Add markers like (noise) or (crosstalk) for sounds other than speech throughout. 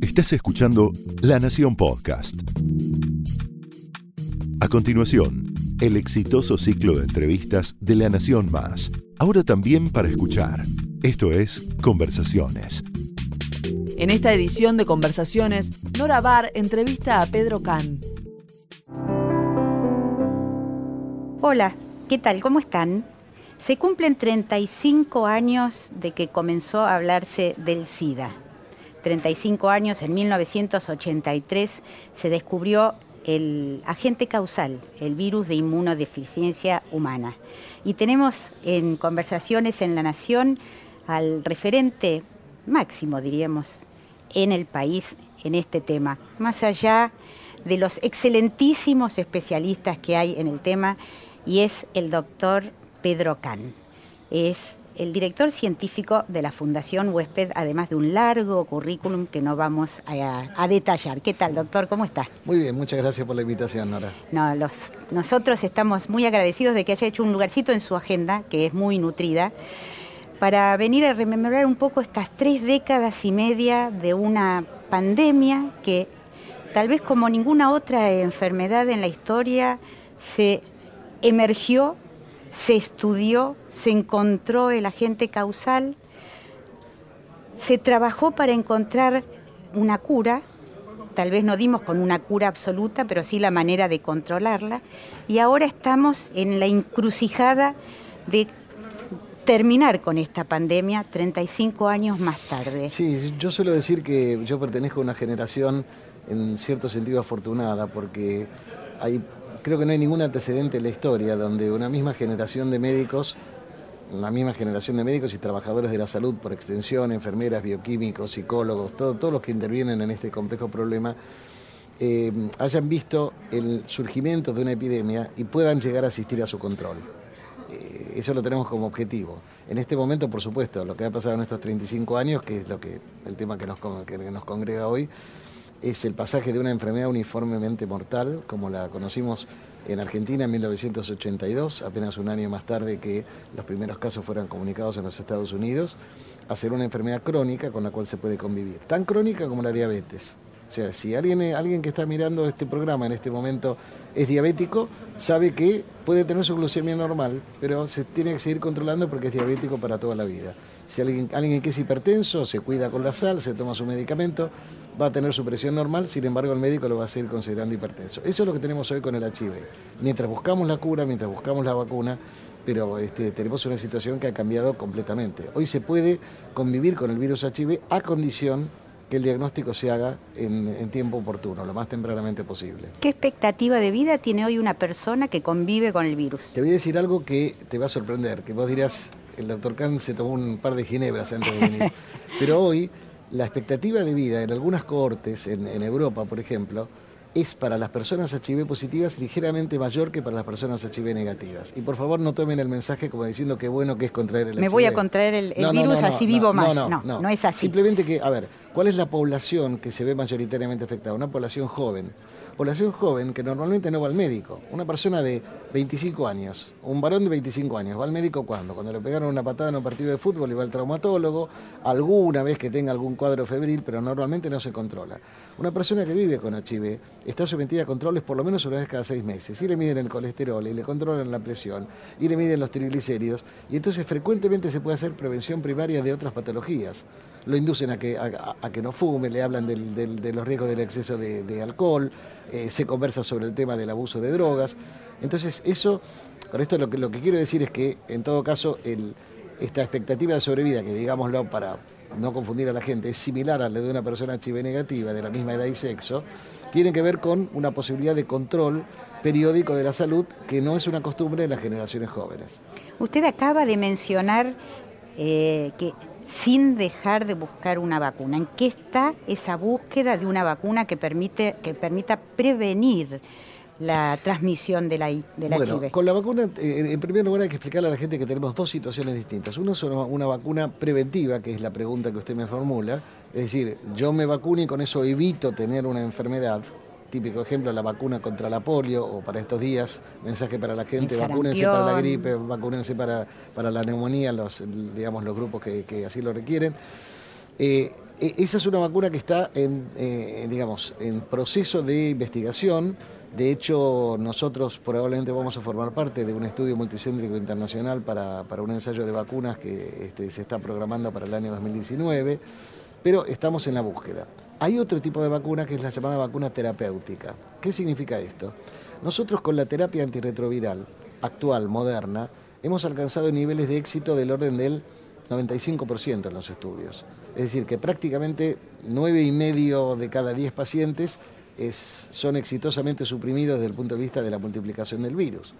Estás escuchando La Nación Podcast. A continuación, el exitoso ciclo de entrevistas de La Nación Más. Ahora también para escuchar. Esto es Conversaciones. En esta edición de Conversaciones, Nora Bar entrevista a Pedro Can. Hola, ¿qué tal? ¿Cómo están? Se cumplen 35 años de que comenzó a hablarse del SIDA. 35 años, en 1983 se descubrió el agente causal, el virus de inmunodeficiencia humana. Y tenemos en conversaciones en La Nación al referente máximo, diríamos, en el país en este tema, más allá de los excelentísimos especialistas que hay en el tema, y es el doctor Pedro Can. Es el director científico de la Fundación Huésped, además de un largo currículum que no vamos a, detallar. ¿Qué tal, doctor? ¿Cómo está? Muy bien, muchas gracias por la invitación, Nora. No, nosotros estamos muy agradecidos de que haya hecho un lugarcito en su agenda, que es muy nutrida, para venir a rememorar un poco estas tres décadas y media de una pandemia que tal vez como ninguna otra enfermedad en la historia se emergió se estudió, se encontró el agente causal, se trabajó para encontrar una cura, tal vez no dimos con una cura absoluta, pero sí la manera de controlarla, y ahora estamos en la encrucijada de terminar con esta pandemia 35 años más tarde. Sí, yo suelo decir que yo pertenezco a una generación en cierto sentido afortunada, porque hay creo que no hay ningún antecedente en la historia donde una misma generación de médicos, una misma generación de médicos y trabajadores de la salud por extensión, enfermeras, bioquímicos, psicólogos, todos los que intervienen en este complejo problema, eh, hayan visto el surgimiento de una epidemia y puedan llegar a asistir a su control. Eh, eso lo tenemos como objetivo. En este momento, por supuesto, lo que ha pasado en estos 35 años, que es lo que el tema que nos, que nos congrega hoy, es el pasaje de una enfermedad uniformemente mortal, como la conocimos en Argentina en 1982, apenas un año más tarde que los primeros casos fueran comunicados en los Estados Unidos, a ser una enfermedad crónica con la cual se puede convivir, tan crónica como la diabetes. O sea, si alguien, alguien que está mirando este programa en este momento es diabético, sabe que puede tener su glucemia normal, pero se tiene que seguir controlando porque es diabético para toda la vida. Si alguien, alguien que es hipertenso, se cuida con la sal, se toma su medicamento, va a tener su presión normal, sin embargo el médico lo va a seguir considerando hipertenso. Eso es lo que tenemos hoy con el HIV. Mientras buscamos la cura, mientras buscamos la vacuna, pero este, tenemos una situación que ha cambiado completamente. Hoy se puede convivir con el virus HIV a condición que el diagnóstico se haga en, en, tiempo oportuno, lo más tempranamente posible. ¿Qué expectativa de vida tiene hoy una persona que convive con el virus? Te voy a decir algo que te va a sorprender, que vos dirás, el doctor Kahn se tomó un par de ginebras antes de venir, (laughs) pero hoy la expectativa de vida en algunas cohortes, en, Europa por ejemplo, es para las personas HIV positivas ligeramente mayor que para las personas HIV negativas. Y por favor no tomen el mensaje como diciendo que bueno que es contraer el Me voy a contraer el, virus así vivo más. No, no, no, es así. Simplemente que, a ver, ¿cuál es la población que se ve mayoritariamente afectada? Una población joven población joven que normalmente no va al médico. Una persona de 25 años, un varón de 25 años, ¿va al médico cuándo? Cuando le pegaron una patada en un partido de fútbol y va al traumatólogo, alguna vez que tenga algún cuadro febril, pero normalmente no se controla. Una persona que vive con HIV está sometida a controles por lo menos una vez cada seis meses. Y le miden el colesterol, y le controlan la presión, y le miden los triglicéridos, y entonces frecuentemente se puede hacer prevención primaria de otras patologías lo inducen a que, a, que no fume, le hablan de los riesgos del exceso de, alcohol, eh, se conversa sobre el tema del abuso de drogas. Entonces, eso, con esto lo que, lo que quiero decir es que, en todo caso, esta expectativa de sobrevida, que digámoslo para no confundir a la gente, es similar a la de una persona HIV negativa de la misma edad y sexo, tiene que ver con una posibilidad de control periódico de la salud que no es una costumbre en las generaciones jóvenes. Usted acaba de mencionar eh, que sin dejar de buscar una vacuna. ¿En qué está esa búsqueda de una vacuna que, permite, que permita prevenir la transmisión de la, de bueno, Con la vacuna, eh, en primer lugar hay que explicarle a la gente que tenemos dos situaciones distintas. Una es una vacuna preventiva, que es la pregunta que usted me formula, es decir, yo me vacuno y con eso evito tener una enfermedad, típico ejemplo, la vacuna contra la polio o para estos días, mensaje para la gente, vacúnense para la gripe, vacúnense para, para la neumonía, los, digamos, los grupos que, así lo requieren. Eh, E, esa es una vacuna que está en, eh, digamos, en proceso de investigación. De hecho, nosotros probablemente vamos a formar parte de un estudio multicéntrico internacional para, un ensayo de vacunas que este, se está programando para el año 2019, pero estamos en la búsqueda. Hay otro tipo de vacuna que es la llamada vacuna terapéutica. ¿Qué significa esto? Nosotros con la terapia antirretroviral actual, moderna, hemos alcanzado niveles de éxito del orden del 95% en los estudios. Es decir, que prácticamente 9,5 de cada 10 pacientes son exitosamente suprimidos desde el punto de vista de la multiplicación del virus.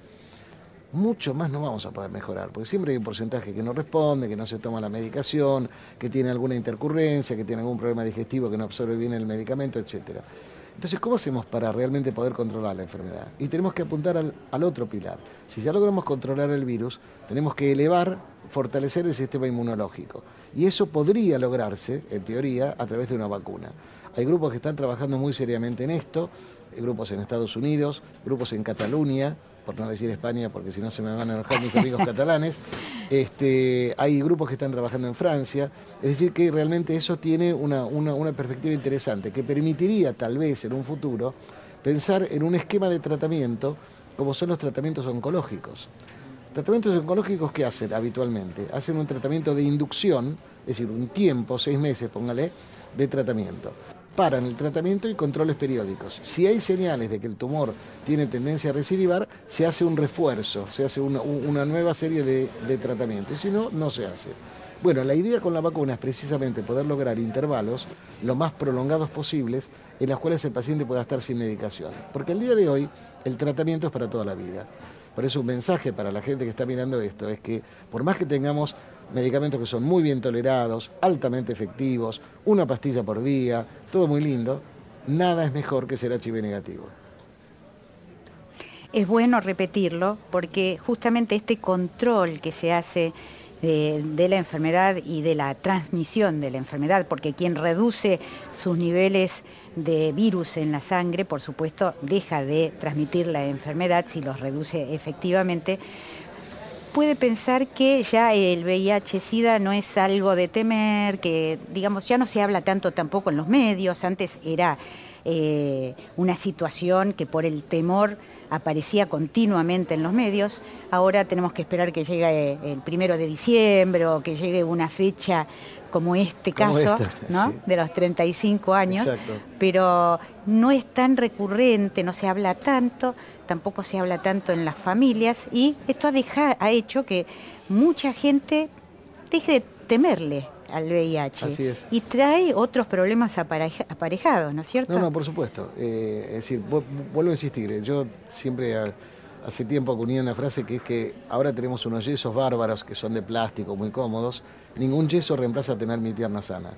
Mucho más no vamos a poder mejorar, porque siempre hay un porcentaje que no responde, que no se toma la medicación, que tiene alguna intercurrencia, que tiene algún problema digestivo, que no absorbe bien el medicamento, etcétera. Entonces, ¿cómo hacemos para realmente poder controlar la enfermedad? Y tenemos que apuntar al, otro pilar. Si ya logramos controlar el virus, tenemos que elevar, fortalecer el sistema inmunológico. Y eso podría lograrse, en teoría, a través de una vacuna. Hay grupos que están trabajando muy seriamente en esto, grupos en Estados Unidos, grupos en Cataluña, por no decir España, porque si no se me van a enojar mis amigos catalanes. (laughs) Este, hay grupos que están trabajando en Francia. Es decir, que realmente eso tiene una, perspectiva interesante, que permitiría tal vez en un futuro pensar en un esquema de tratamiento como son los tratamientos oncológicos. Tratamientos oncológicos, ¿qué hacen habitualmente? Hacen un tratamiento de inducción, es decir, un tiempo, seis meses, póngale, de tratamiento paran el tratamiento y controles periódicos. Si hay señales de que el tumor tiene tendencia a recidivar, se hace un refuerzo, se hace una, nueva serie de, de tratamientos. Y si no, no se hace. Bueno, la idea con la vacuna es precisamente poder lograr intervalos lo más prolongados posibles en los cuales el paciente pueda estar sin medicación. Porque el día de hoy el tratamiento es para toda la vida. Por eso un mensaje para la gente que está mirando esto es que por más que tengamos medicamentos que son muy bien tolerados, altamente efectivos, una pastilla por día, todo muy lindo, nada es mejor que ser HIV negativo. Es bueno repetirlo porque justamente este control que se hace de, la enfermedad y de la transmisión de la enfermedad, porque quien reduce sus niveles de virus en la sangre, por supuesto, deja de transmitir la enfermedad si los reduce efectivamente, puede pensar que ya el VIH-Sida no es algo de temer, que digamos ya no se habla tanto tampoco en los medios, antes era eh, una situación que por el temor aparecía continuamente en los medios, ahora tenemos que esperar que llegue el primero de diciembre o que llegue una fecha como este caso, ¿no? De los 35 años, pero no es tan recurrente, no se habla tanto, tampoco se habla tanto en las familias y esto ha, ha hecho que mucha gente deje de temerle al VIH. Así es. Y trae otros problemas aparejados, ¿no es cierto? No, no, por supuesto. Eh, es decir, vuelvo a insistir, eh, yo siempre hace tiempo acuñé una frase que es que ahora tenemos unos yesos bárbaros que son de plástico, muy cómodos. Ningún yeso reemplaza tener mi pierna sana.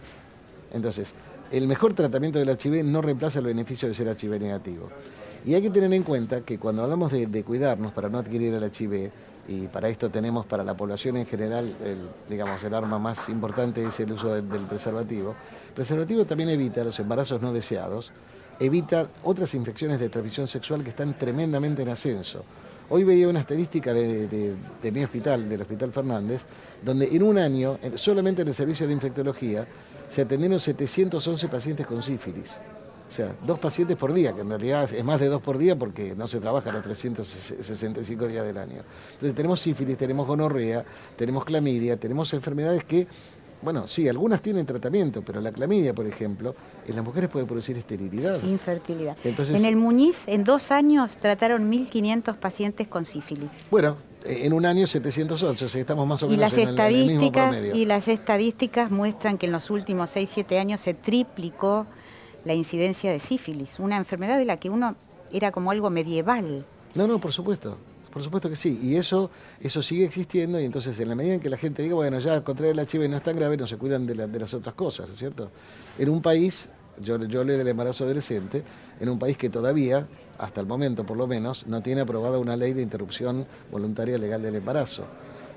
Entonces, el mejor tratamiento del HIV no reemplaza el beneficio de ser HIV negativo. Y hay que tener en cuenta que cuando hablamos de, cuidarnos para no adquirir el HIV, y para esto tenemos para la población en general, digamos, el arma más importante es el uso del preservativo. El preservativo también evita los embarazos no deseados, evita otras infecciones de transmisión sexual que están tremendamente en ascenso. Hoy veía una estadística de, mi hospital, del Hospital Fernández, donde en un año, solamente en el servicio de infectología, se atendieron 711 pacientes con sífilis. O sea, dos pacientes por día, que en realidad es más de dos por día porque no se trabaja los 365 días del año. Entonces tenemos sífilis, tenemos gonorrea, tenemos clamidia, tenemos enfermedades que, bueno, sí, algunas tienen tratamiento, pero la clamidia, por ejemplo, en las mujeres puede producir esterilidad. Infertilidad. en el Muñiz, en dos años, trataron 1.500 pacientes con sífilis. Bueno, en un año 708, o sea, estamos más o menos y las estadísticas, Y las estadísticas muestran que en los últimos 6, 7 años se triplicó la incidencia de sífilis, una enfermedad de la que uno era como algo medieval. No, no, por supuesto. Por supuesto que sí, y eso, eso sigue existiendo y entonces en la medida en que la gente diga, bueno, ya contraer el HIV no es tan grave, no se cuidan de, las otras cosas, ¿es cierto? En un país, yo, yo leo del embarazo adolescente, en un país que todavía, hasta el momento por lo menos, no tiene aprobada una ley de interrupción voluntaria legal del embarazo.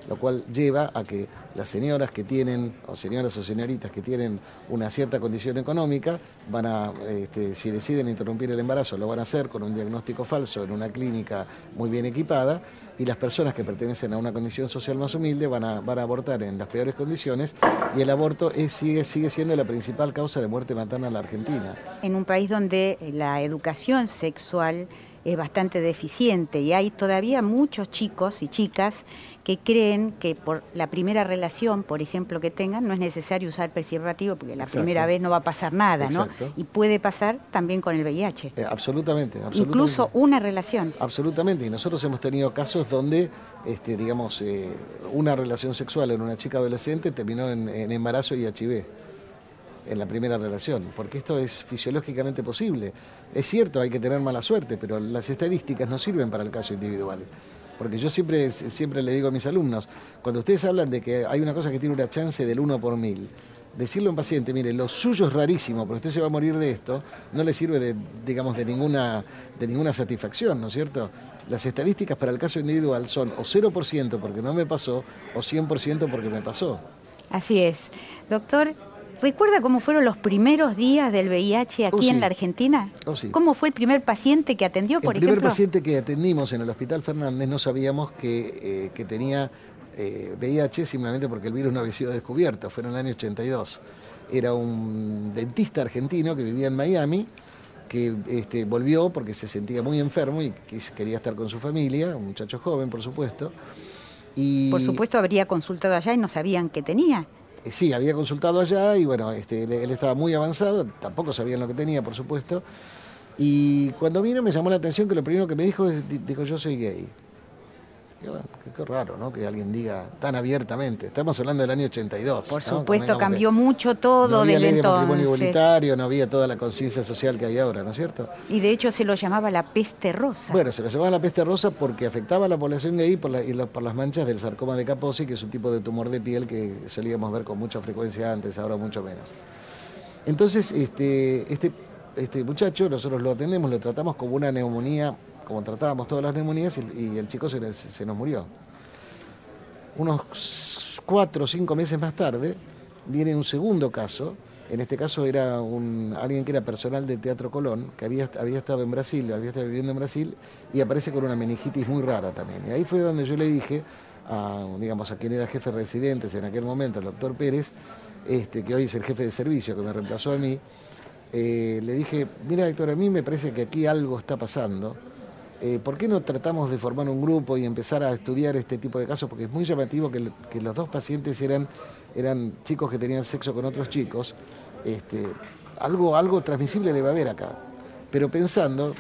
Lo cual lleva a que las señoras que tienen, o señoras o señoritas que tienen una cierta condición económica, van a, este, si deciden interrumpir el embarazo, lo van a hacer con un diagnóstico falso en una clínica muy bien equipada, y las personas que pertenecen a una condición social más humilde van a, abortar en las peores condiciones, y el aborto sigue, sigue siendo la principal causa de muerte materna en la Argentina. En un país donde la educación sexual es bastante deficiente y hay todavía muchos chicos y chicas que creen que por la primera relación, por ejemplo, que tengan, no es necesario usar preservativo porque la primera vez no va a pasar nada, ¿no? Y puede pasar también con el VIH. Eh, absolutamente, absolutamente, Incluso una relación. Absolutamente, y nosotros hemos tenido casos donde, este, digamos, eh, una relación sexual en una chica adolescente terminó en, en embarazo y HIV en la primera relación, porque esto es fisiológicamente posible. Es cierto, hay que tener mala suerte, pero las estadísticas no sirven para el caso individual. Porque yo siempre, siempre le digo a mis alumnos, cuando ustedes hablan de que hay una cosa que tiene una chance del 1 por mil, decirle a un paciente, mire, lo suyo es rarísimo, porque usted se va a morir de esto, no le sirve de, digamos, de ninguna, de ninguna satisfacción, ¿no es cierto? Las estadísticas para el caso individual son o 0% porque no me pasó, o 100% porque me pasó. Así es. Doctor, ¿Recuerda cómo fueron los primeros días del VIH aquí oh, en la Argentina? Oh, sí. ¿Cómo fue el primer paciente que atendió, por ejemplo? El primer paciente que atendimos en el Hospital Fernández no sabíamos que, eh, tenía VIH eh, simplemente porque el virus no había sido descubierto, fue en el año 82. Era un dentista argentino que vivía en Miami, que este, volvió porque se sentía muy enfermo y quería estar con su familia, un muchacho joven, por supuesto. Y... Por supuesto habría consultado allá y no sabían qué tenía. Eh, sí, había consultado allá y bueno, este, él, estaba muy avanzado, tampoco sabían lo que tenía, por supuesto. Y cuando vino me llamó la atención que lo primero que me dijo es, dijo, yo soy gay. Qué, raro, ¿no? Que alguien diga tan abiertamente. Estamos hablando del año 82. Por supuesto, cambió mucho todo no había ley de matrimonio igualitario, no había toda la conciencia social que hay ahora, ¿no es cierto? Y de hecho se lo llamaba la peste rosa. Bueno, se lo llamaba la peste rosa porque afectaba a la población gay por, y por las manchas del sarcoma de Kaposi, que es un tipo de tumor de piel que solíamos ver con mucha frecuencia antes, ahora mucho menos. Entonces, este, este, este muchacho, nosotros lo atendemos, lo tratamos como una neumonía como tratábamos todas las neumonías y, el chico se, nos murió. Unos cuatro o cinco meses más tarde viene un segundo caso, en este caso era un, alguien que era personal del Teatro Colón, que había, había estado en Brasil, había estado viviendo en Brasil, y aparece con una meningitis muy rara también. Y ahí fue donde yo le dije a, digamos, a quien era jefe de residentes en aquel momento, el doctor Pérez, este, que hoy es el jefe de servicio, que me reemplazó a mí, eh, le dije, mira Héctor, a mí me parece que aquí algo está pasando, eh, ¿por qué no tratamos de formar un grupo y empezar a estudiar este tipo de casos? Porque es muy llamativo que, los dos pacientes eran, eran chicos que tenían sexo con otros chicos. Este, algo, algo transmisible debe haber acá. Pero pensando,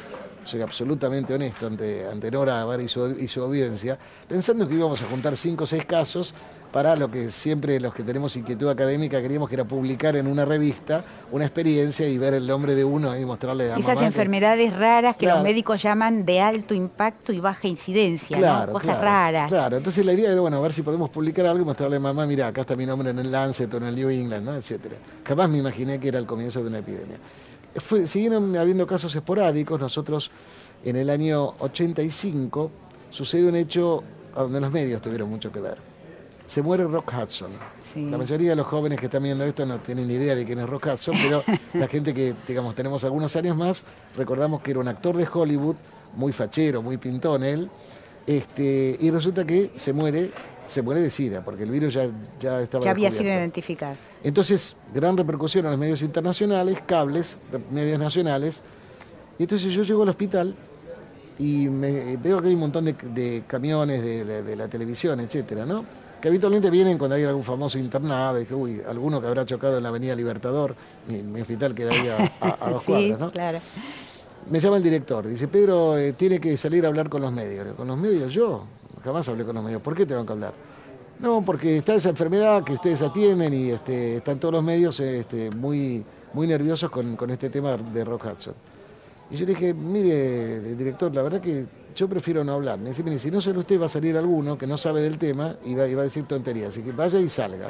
soy absolutamente honesto ante, ante Nora y su, y su audiencia, pensando que íbamos a juntar cinco o seis casos para lo que siempre los que tenemos inquietud académica queríamos que era publicar en una revista una experiencia y ver el nombre de uno y mostrarle a Esas enfermedades raras que los médicos llaman de alto impacto y baja incidencia, claro, cosas raras. Claro, entonces la idea era, bueno, a ver si podemos publicar algo y mostrarle a mamá, mira, acá está mi nombre en el Lancet o en el New England, ¿no? etcétera. Jamás me imaginé que era el comienzo de una epidemia. Siguieron habiendo casos esporádicos, nosotros en el año 85 sucede un hecho donde los medios tuvieron mucho que ver se muere Rock Hudson. La mayoría de los jóvenes que están viendo esto no tienen ni idea de quién es Rock Hudson, pero (laughs) la gente que, digamos, tenemos algunos años más, recordamos que era un actor de Hollywood, muy fachero, muy pintón él, este, y resulta que se muere, se muere de SIDA, porque el virus ya, ya estaba Ya había sido identificado. Entonces, gran repercusión en los medios internacionales, cables, medios nacionales, y entonces yo llego al hospital y me, veo que hay un montón de, camiones de, de la televisión, etcétera, ¿no? que habitualmente vienen cuando hay algún famoso internado, y que, uy, alguno que habrá chocado en la Avenida Libertador, mi, hospital queda ahí a, (laughs) dos cuadras, ¿no? claro. Me llama el director, dice, Pedro, eh, tiene que salir a hablar con los medios. ¿Con los medios? Yo jamás hablé con los medios. ¿Por qué tengo que hablar? No, porque está esa enfermedad que ustedes atienden y este, están todos los medios este, muy, muy nerviosos con, con este tema de Rock Hudson. Y yo le dije, mire, director, la verdad que yo prefiero no hablar. Me dice, mire, si no sale usted va a salir alguno que no sabe del tema y va, a decir tonterías. Así que vaya y salga.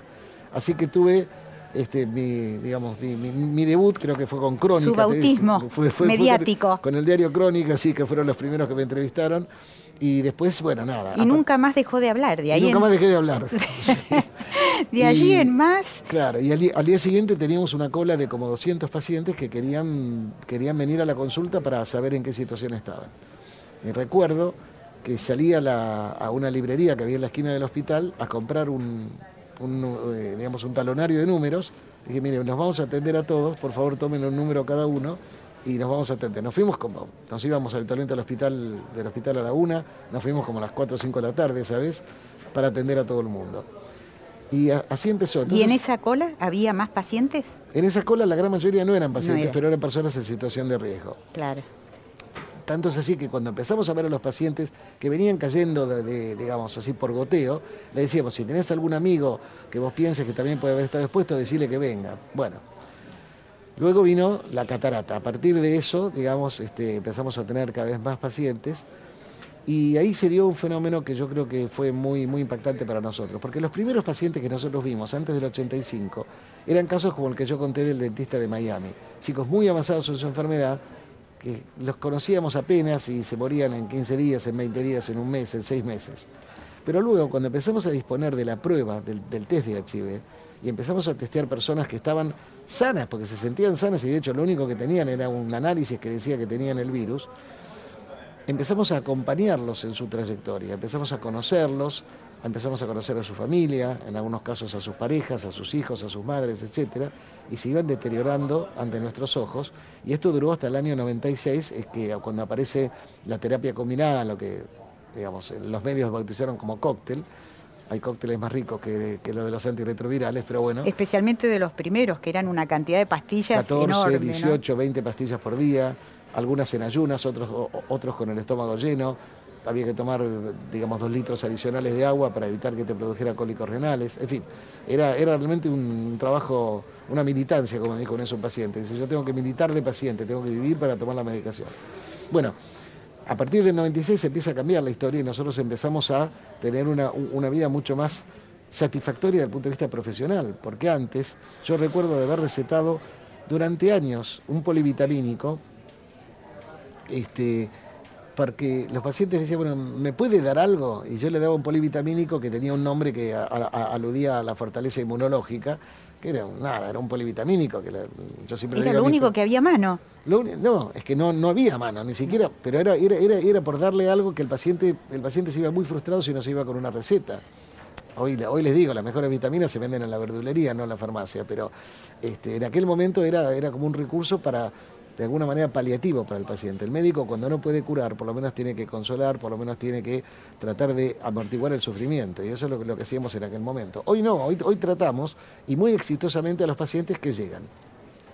Así que tuve este, mi, digamos, mi, debut creo que fue con Crónica. Su bautismo mediático. con, el diario Crónica, sí, que fueron los primeros que me entrevistaron. Y después, bueno, nada. Y nunca más dejó de hablar, de ahí. nunca más dejé de hablar. (laughs) de allí en más. Claro, y al, día siguiente teníamos una cola de como 200 pacientes que querían, querían venir a la consulta para saber en qué situación estaban. Y recuerdo que salí a, a una librería que había en la esquina del hospital a comprar un, un, eh, digamos, un talonario de números. Dije, mire, nos vamos a atender a todos, por favor tomen un número cada uno y nos vamos a atender. Nos fuimos como, nos íbamos habitualmente al hospital, del hospital a la una, nos fuimos como a las 4 o 5 de la tarde, ¿sabes? Para atender a todo el mundo. Y así empezó. ¿Y en esa cola había más pacientes? En esa cola la gran mayoría no eran pacientes, pero eran personas en situación de riesgo. Claro. Tanto es así que cuando empezamos a ver a los pacientes que venían cayendo, de, digamos así, por goteo, le decíamos, si tenés algún amigo que vos pienses que también puede haber estado expuesto, decirle que venga. Bueno, luego vino la catarata. A partir de eso, digamos, este, empezamos a tener cada vez más pacientes. Y ahí se dio un fenómeno que yo creo que fue muy, muy impactante para nosotros, porque los primeros pacientes que nosotros vimos antes del 85 eran casos como el que yo conté del dentista de Miami, chicos muy avanzados en su enfermedad, que los conocíamos apenas y se morían en 15 días, en 20 días, en un mes, en 6 meses. Pero luego, cuando empezamos a disponer de la prueba del, test de HIV y empezamos a testear personas que estaban sanas, porque se sentían sanas y de hecho lo único que tenían era un análisis que decía que tenían el virus, empezamos a acompañarlos en su trayectoria, empezamos a conocerlos, empezamos a conocer a su familia, en algunos casos a sus parejas, a sus hijos, a sus madres, etcétera, y se iban deteriorando ante nuestros ojos. Y esto duró hasta el año 96, es que cuando aparece la terapia combinada, lo que digamos, los medios bautizaron como cóctel, hay cócteles más ricos que, que lo de los antirretrovirales, pero bueno. Especialmente de los primeros, que eran una cantidad de pastillas 14, 18, 20 pastillas por día, algunas en ayunas, otros, otros con el estómago lleno, había que tomar, digamos, dos litros adicionales de agua para evitar que te produjera cólicos renales. En fin, era, era realmente un trabajo, una militancia, como me dijo eso un paciente. Dice, yo tengo que militar de paciente, tengo que vivir para tomar la medicación. Bueno, a partir del 96 se empieza a cambiar la historia y nosotros empezamos a tener una, una vida mucho más satisfactoria desde el punto de vista profesional, porque antes yo recuerdo de haber recetado durante años un polivitamínico, este, porque los pacientes decían, bueno, ¿me puede dar algo? Y yo le daba un polivitamínico que tenía un nombre que aludía a la fortaleza inmunológica, que era nada, era un polivitamínico. Que yo siempre era lo único que había mano. no, es que no, no había mano, ni siquiera, pero era, era, era, era, por darle algo que el paciente, el paciente se iba muy frustrado si no se iba con una receta. Hoy, hoy les digo, las mejores vitaminas se venden en la verdulería, no en la farmacia, pero este, en aquel momento era, era como un recurso para de alguna manera paliativo para el paciente. El médico cuando no puede curar, por lo menos tiene que consolar, por lo menos tiene que tratar de amortiguar el sufrimiento. Y eso es lo, lo que hacíamos en aquel momento. Hoy no, hoy, hoy tratamos y muy exitosamente a los pacientes que llegan.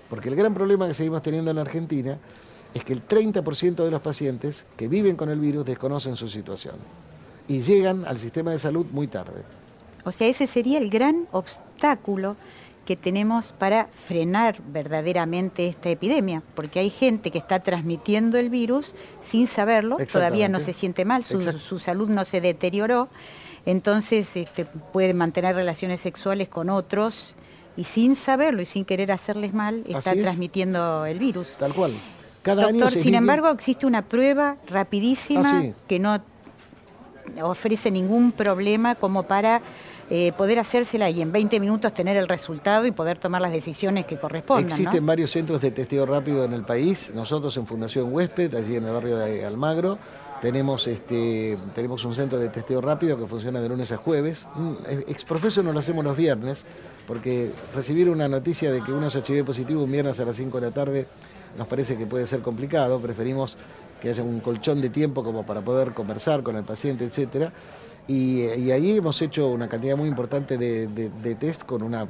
Porque el gran problema que seguimos teniendo en la Argentina es que el 30% de los pacientes que viven con el virus desconocen su situación y llegan al sistema de salud muy tarde. O sea, ese sería el gran obstáculo que tenemos para frenar verdaderamente esta epidemia, porque hay gente que está transmitiendo el virus sin saberlo, todavía no se siente mal, su, salud no se deterioró, entonces este, puede mantener relaciones sexuales con otros y sin saberlo y sin querer hacerles mal, está transmitiendo el virus. Tal cual. Cada Doctor, sin embargo, existe una prueba rapidísima ah, que no ofrece ningún problema como para eh, poder hacérsela y en 20 minutos tener el resultado y poder tomar las decisiones que correspondan. Existen varios centros de testeo rápido en el país. Nosotros en Fundación Huésped, allí en el barrio de Almagro, tenemos, este, tenemos un centro de testeo rápido que funciona de lunes a jueves. Mm, Exprofeso no lo hacemos los viernes, porque recibir una noticia de que uno es HIV positivo un viernes a las 5 de la tarde nos parece que puede ser complicado. Preferimos que haya un colchón de tiempo como para poder conversar con el paciente, etcétera. Y, ahí hemos hecho una cantidad muy importante de, test con una,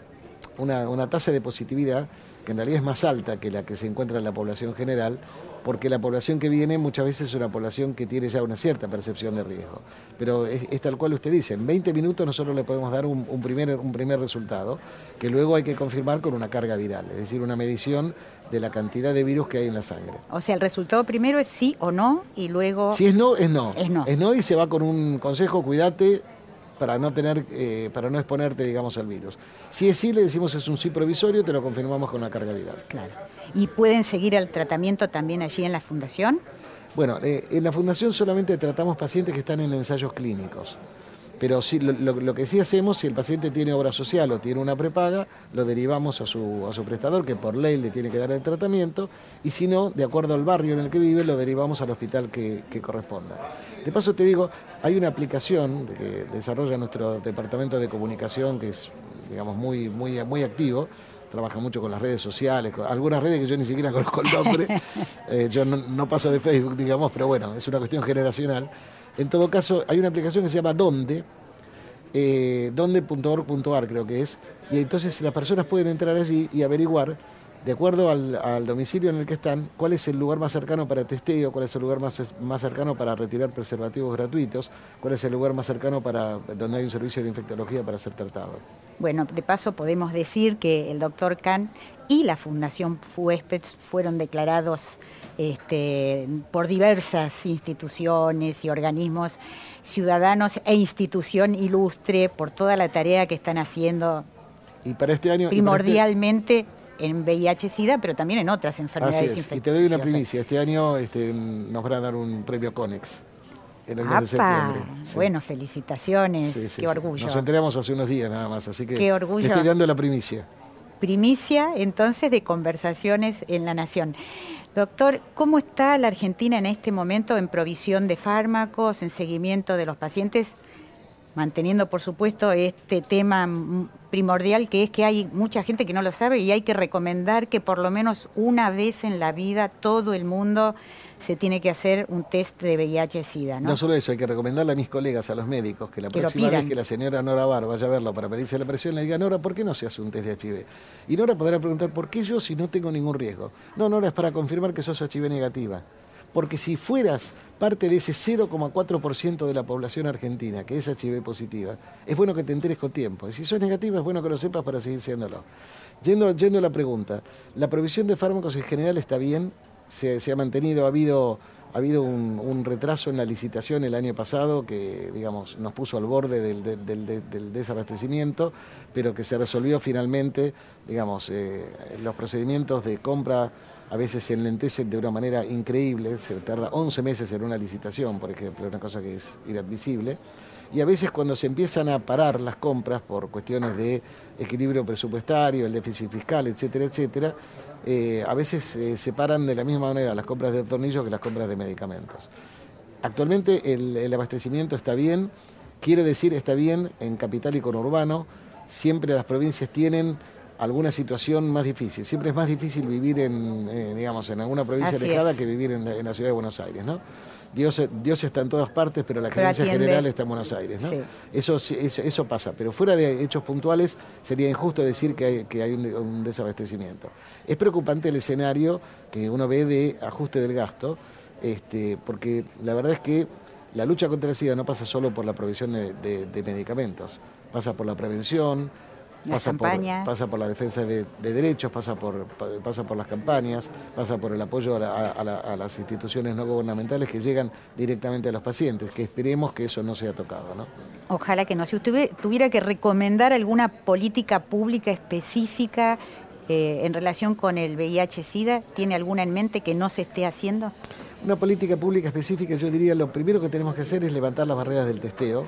una, tasa de positividad que en realidad es más alta que la que se encuentra en la población general, porque la población que viene muchas veces es una población que tiene ya una cierta percepción de riesgo. Pero es, tal cual usted dice, en 20 minutos nosotros le podemos dar un, primer, un primer resultado, que luego hay que confirmar con una carga viral, es decir, una medición de la cantidad de virus que hay en la sangre. O sea, el resultado primero es sí o no y luego... Si es no, es no. Es no. Es no y se va con un consejo, cuídate, para no tener, eh, para no exponerte, digamos, al virus. Si es sí, le decimos es un sí provisorio, te lo confirmamos con la carga viral. Claro. ¿Y pueden seguir el tratamiento también allí en la fundación? Bueno, eh, en la fundación solamente tratamos pacientes que están en ensayos clínicos. Pero sí, lo, que sí hacemos, si el paciente tiene obra social o tiene una prepaga, lo derivamos a su, a su prestador, que por ley le tiene que dar el tratamiento, y si no, de acuerdo al barrio en el que vive, lo derivamos al hospital que, corresponda. De paso te digo, hay una aplicación que desarrolla nuestro departamento de comunicación, que es digamos, muy, muy, muy activo, trabaja mucho con las redes sociales, con algunas redes que yo ni siquiera (laughs) conozco el nombre, (laughs) eh, yo no, no, paso de Facebook, digamos, pero bueno, es una cuestión generacional. En todo caso, hay una aplicación que se llama Donde, eh, donde.org.ar creo que es, y entonces las personas pueden entrar allí y averiguar, de acuerdo al, domicilio en el que están, cuál es el lugar más cercano para testeo, cuál es el lugar más, más cercano para retirar preservativos gratuitos, cuál es el lugar más cercano para donde hay un servicio de infectología para ser tratado. Bueno, de paso podemos decir que el doctor Kahn y la Fundación FUESPES fueron declarados este, por diversas instituciones y organismos ciudadanos e institución ilustre por toda la tarea que están haciendo. Y para este año. Este Primordialmente en VIH-Sida, pero también en otras enfermedades infecciosas. Y te doy una primicia: este año este, nos van a dar un premio CONEX. En el mes de septiembre. Bueno, felicitaciones, qué orgullo. Nos enteramos hace unos días nada más, así que qué orgullo. estoy dando la primicia. Primicia entonces de conversaciones en la Nación. Doctor, ¿cómo está la Argentina en este momento en provisión de fármacos, en seguimiento de los pacientes? Manteniendo, por supuesto, este tema primordial que es que hay mucha gente que no lo sabe y hay que recomendar que por lo menos una vez en la vida todo el mundo se tiene que hacer un test de VIH-Sida. ¿no? no solo eso, hay que recomendarle a mis colegas, a los médicos, que la próxima vez que la señora Nora Bar vaya a verlo para pedirse la presión, le diga, Nora, ¿por qué no se hace un test de HIV? Y Nora podrá preguntar, ¿por qué yo si no tengo ningún riesgo? No, Nora, es para confirmar que sos HIV negativa. Porque si fueras parte de ese 0,4% de la población argentina que es HIV positiva, es bueno que te enteres con tiempo. Y si sos negativa, es bueno que lo sepas para seguir siéndolo. Yendo, yendo a la pregunta, la provisión de fármacos en general está bien, se, ha mantenido, ha habido, ha habido un, retraso en la licitación el año pasado que digamos, nos puso al borde del, desabastecimiento, pero que se resolvió finalmente, digamos, eh, los procedimientos de compra a veces se enlentecen de una manera increíble, se tarda 11 meses en una licitación, por ejemplo, una cosa que es inadmisible. Y a veces cuando se empiezan a parar las compras por cuestiones de equilibrio presupuestario, el déficit fiscal, etcétera, etcétera, eh, a veces eh, se paran de la misma manera las compras de tornillos que las compras de medicamentos. Actualmente el, abastecimiento está bien, quiero decir está bien en capital y conurbano, siempre las provincias tienen alguna situación más difícil, siempre es más difícil vivir en, eh, digamos, en alguna provincia alejada que vivir en, en la ciudad de Buenos Aires, ¿no? Dios, Dios está en todas partes, pero la gerencia general está en Buenos Aires. ¿no? Eso, eso, pasa, pero fuera de hechos puntuales sería injusto decir que hay, un, desabastecimiento. Es preocupante el escenario que uno ve de ajuste del gasto, este, porque la verdad es que la lucha contra el SIDA no pasa solo por la provisión de medicamentos, pasa por la prevención, pasa por, pasa por la defensa de, derechos, pasa por, pasa por las campañas, pasa por el apoyo a, las instituciones no gubernamentales que llegan directamente a los pacientes, que esperemos que eso no sea tocado. ¿no? Ojalá que no. Si usted tuviera que recomendar alguna política pública específica eh, en relación con el VIH-Sida, ¿tiene alguna en mente que no se esté haciendo? Una política pública específica, yo diría, lo primero que tenemos que hacer es levantar las barreras del testeo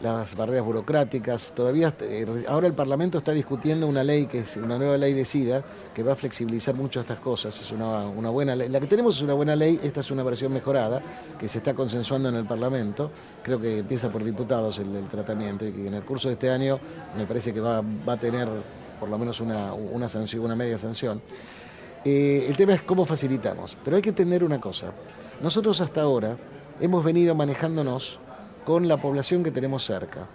las barreras burocráticas. Todavía, eh, ahora el Parlamento está discutiendo una ley, que es una nueva ley de SIDA, que va a flexibilizar mucho estas cosas. Es una, buena ley. La que tenemos es una buena ley, esta es una versión mejorada, que se está consensuando en el Parlamento. Creo que empieza por diputados el, tratamiento y que en el curso de este año me parece que va, a tener por lo menos una, una, sanción, una media sanción. Eh, el tema es cómo facilitamos. Pero hay que entender una cosa. Nosotros hasta ahora hemos venido manejándonos con la población que tenemos cerca.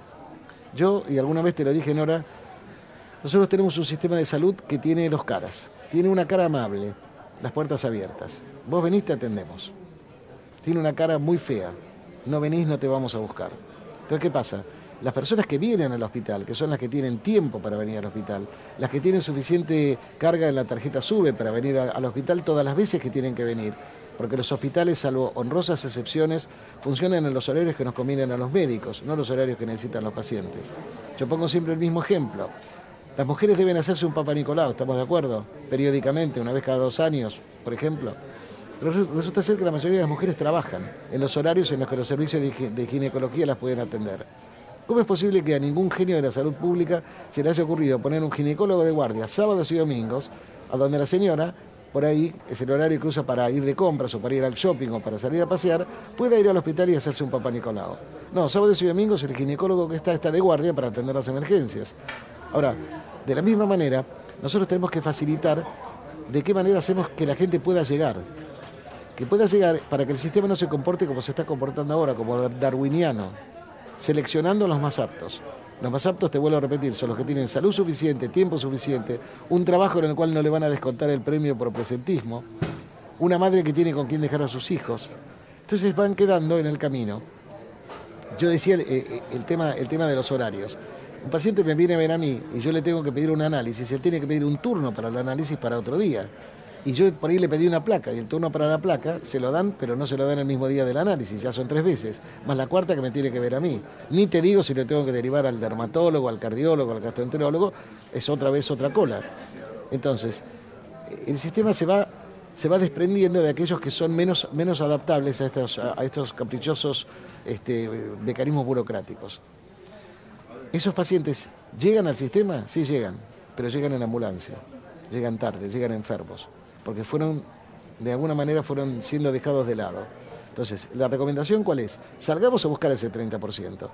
Yo, y alguna vez te lo dije, Nora, nosotros tenemos un sistema de salud que tiene dos caras. Tiene una cara amable, las puertas abiertas. Vos venís, te atendemos. Tiene una cara muy fea. No venís, no te vamos a buscar. Entonces, ¿qué pasa? Las personas que vienen al hospital, que son las que tienen tiempo para venir al hospital, las que tienen suficiente carga en la tarjeta SUBE para venir al hospital todas las veces que tienen que venir, porque los hospitales, salvo honrosas excepciones, funcionan en los horarios que nos convienen a los médicos, no los horarios que necesitan los pacientes. Yo pongo siempre el mismo ejemplo. Las mujeres deben hacerse un Papa Nicolau, ¿estamos de acuerdo? Periódicamente, una vez cada dos años, por ejemplo. Pero resulta ser que la mayoría de las mujeres trabajan en los horarios en los que los servicios de ginecología las pueden atender. ¿Cómo es posible que a ningún genio de la salud pública se le haya ocurrido poner un ginecólogo de guardia sábados y domingos, a donde la señora, por ahí es el horario que usa para ir de compras o para ir al shopping o para salir a pasear, pueda ir al hospital y hacerse un papá Nicolau? No, sábados y domingos el ginecólogo que está está de guardia para atender las emergencias. Ahora, de la misma manera, nosotros tenemos que facilitar de qué manera hacemos que la gente pueda llegar. Que pueda llegar para que el sistema no se comporte como se está comportando ahora, como darwiniano seleccionando los más aptos. Los más aptos, te vuelvo a repetir, son los que tienen salud suficiente, tiempo suficiente, un trabajo en el cual no le van a descontar el premio por presentismo, una madre que tiene con quién dejar a sus hijos. Entonces van quedando en el camino. Yo decía eh, eh, el, tema, el tema de los horarios. Un paciente me viene a ver a mí y yo le tengo que pedir un análisis, él tiene que pedir un turno para el análisis para otro día. Y yo por ahí le pedí una placa y el turno para la placa se lo dan, pero no se lo dan el mismo día del análisis, ya son tres veces, más la cuarta que me tiene que ver a mí. Ni te digo si le tengo que derivar al dermatólogo, al cardiólogo, al gastroenterólogo, es otra vez otra cola. Entonces, el sistema se va, se va desprendiendo de aquellos que son menos, menos adaptables a estos, a estos caprichosos este, mecanismos burocráticos. ¿Esos pacientes llegan al sistema? Sí llegan, pero llegan en ambulancia, llegan tarde, llegan enfermos porque fueron, de alguna manera, fueron siendo dejados de lado. Entonces, ¿la recomendación cuál es? Salgamos a buscar ese 30%.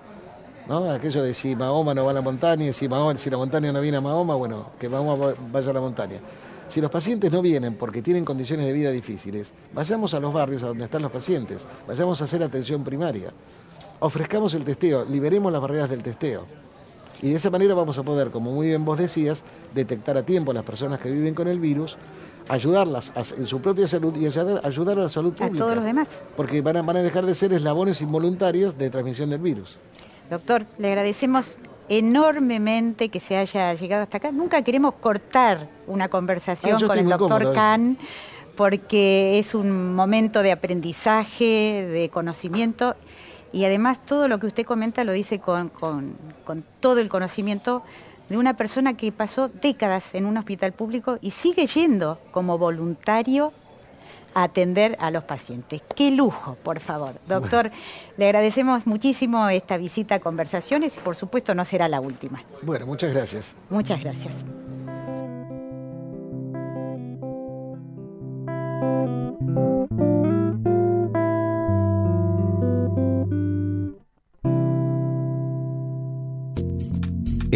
¿no? Aquello de si Mahoma no va a la montaña, si, si la montaña no viene a Mahoma, bueno, que Mahoma vaya a la montaña. Si los pacientes no vienen porque tienen condiciones de vida difíciles, vayamos a los barrios a donde están los pacientes, vayamos a hacer atención primaria, ofrezcamos el testeo, liberemos las barreras del testeo. Y de esa manera vamos a poder, como muy bien vos decías, detectar a tiempo a las personas que viven con el virus ayudarlas en su propia salud y ayudar, ayudar, a la salud pública. A todos los demás. Porque van a, van a dejar de ser eslabones involuntarios de transmisión del virus. Doctor, le agradecemos enormemente que se haya llegado hasta acá. Nunca queremos cortar una conversación ah, con el doctor ¿eh? Kahn porque es un momento de aprendizaje, de conocimiento y además todo lo que usted comenta lo dice con, con, con todo el conocimiento de una persona que pasó décadas en un hospital público y sigue yendo como voluntario a atender a los pacientes. Qué lujo, por favor. Doctor, le agradecemos muchísimo esta visita a Conversaciones y por supuesto no será la última. Bueno, muchas gracias. Muchas gracias.